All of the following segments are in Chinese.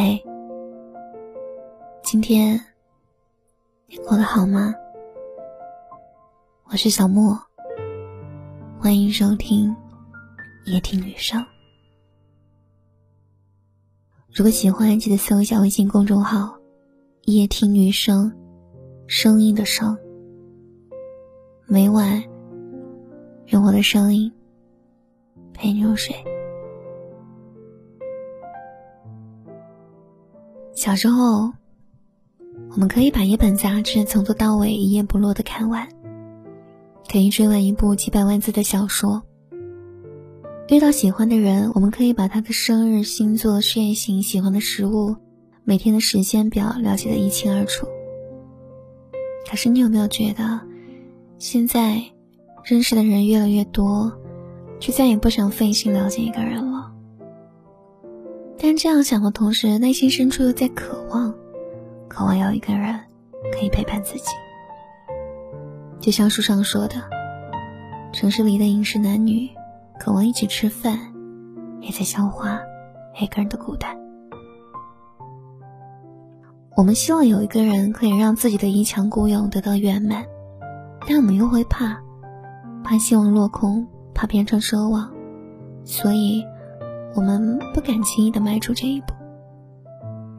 嘿，今天你过得好吗？我是小莫，欢迎收听夜听女生。如果喜欢，记得搜一下微信公众号“夜听女生”，声音的声。每晚用我的声音陪你入睡。小时候，我们可以把一本杂志从头到尾一页不落的看完，可以追完一部几百万字的小说。遇到喜欢的人，我们可以把他的生日、星座、血型、喜欢的食物、每天的时间表了解的一清二楚。可是，你有没有觉得，现在认识的人越来越多，却再也不想费心了解一个人了？但这样想的同时，内心深处又在渴望，渴望有一个人可以陪伴自己。就像书上说的，城市里的饮食男女，渴望一起吃饭，也在消化一个人的孤单。我们希望有一个人可以让自己的一腔孤勇得到圆满，但我们又会怕，怕希望落空，怕变成奢望，所以。我们不敢轻易的迈出这一步。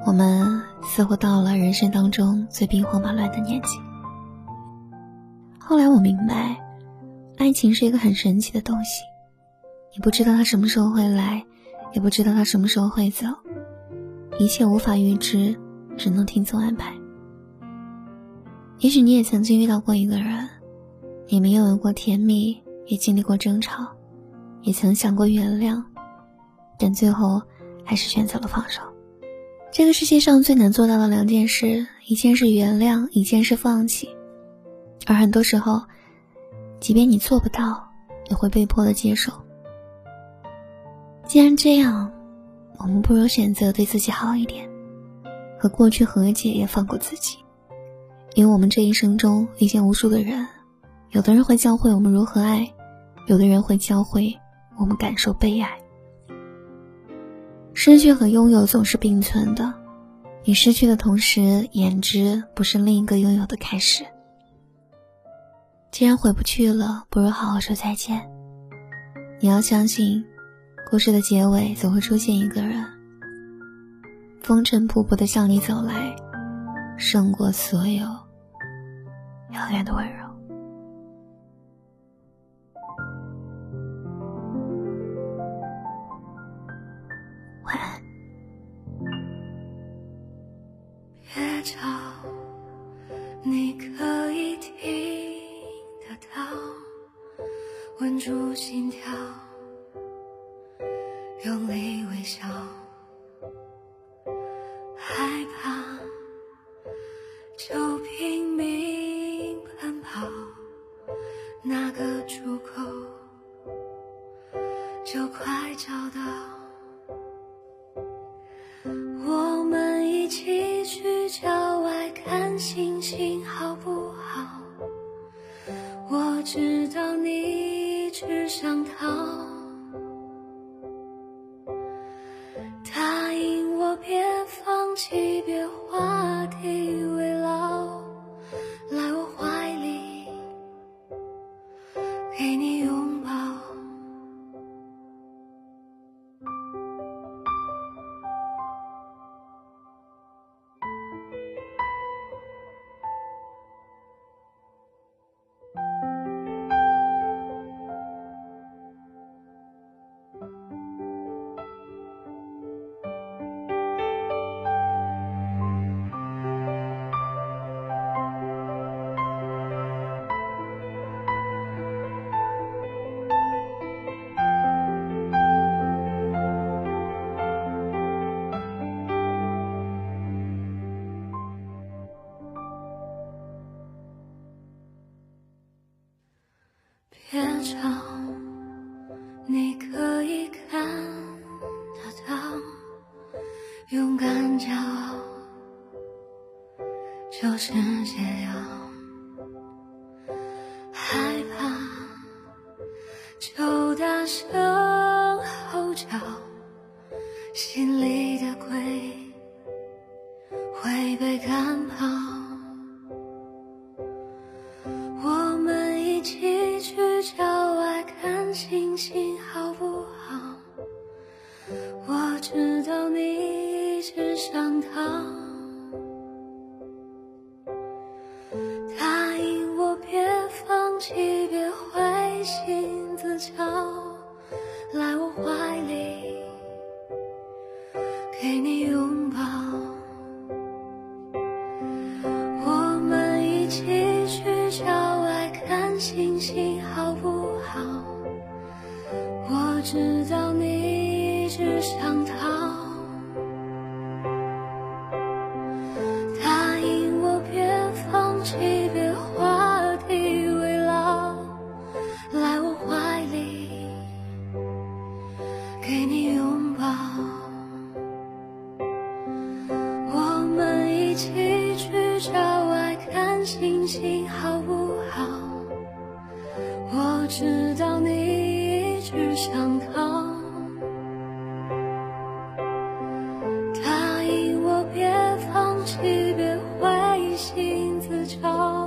我们似乎到了人生当中最兵荒马乱的年纪。后来我明白，爱情是一个很神奇的东西，你不知道它什么时候会来，也不知道它什么时候会走，一切无法预知，只能听从安排。也许你也曾经遇到过一个人，你们拥有过甜蜜，也经历过争吵，也曾想过原谅。但最后，还是选择了放手。这个世界上最难做到的两件事，一件是原谅，一件是放弃。而很多时候，即便你做不到，也会被迫的接受。既然这样，我们不如选择对自己好一点，和过去和解，也放过自己。因为我们这一生中遇见无数的人，有的人会教会我们如何爱，有的人会教会我们感受被爱。失去和拥有总是并存的，你失去的同时，言之不是另一个拥有的开始。既然回不去了，不如好好说再见。你要相信，故事的结尾总会出现一个人，风尘仆仆的向你走来，胜过所有遥远的温柔。心跳，用力微笑，害怕就拼命奔跑，那个出口就快找到。我们一起去郊外看星星，好不好？我知道你。只想逃，别吵，你可以看得到，勇敢骄傲就是解药。害怕就大声逃，答应我别放弃，别灰心自嘲，来我怀里给你拥抱。我们一起去郊外看星星，好不好？我知道你一直想给你拥抱。我们一起去郊外看星星，好不好？我知道你一直想逃，答应我别放弃，别灰心自嘲，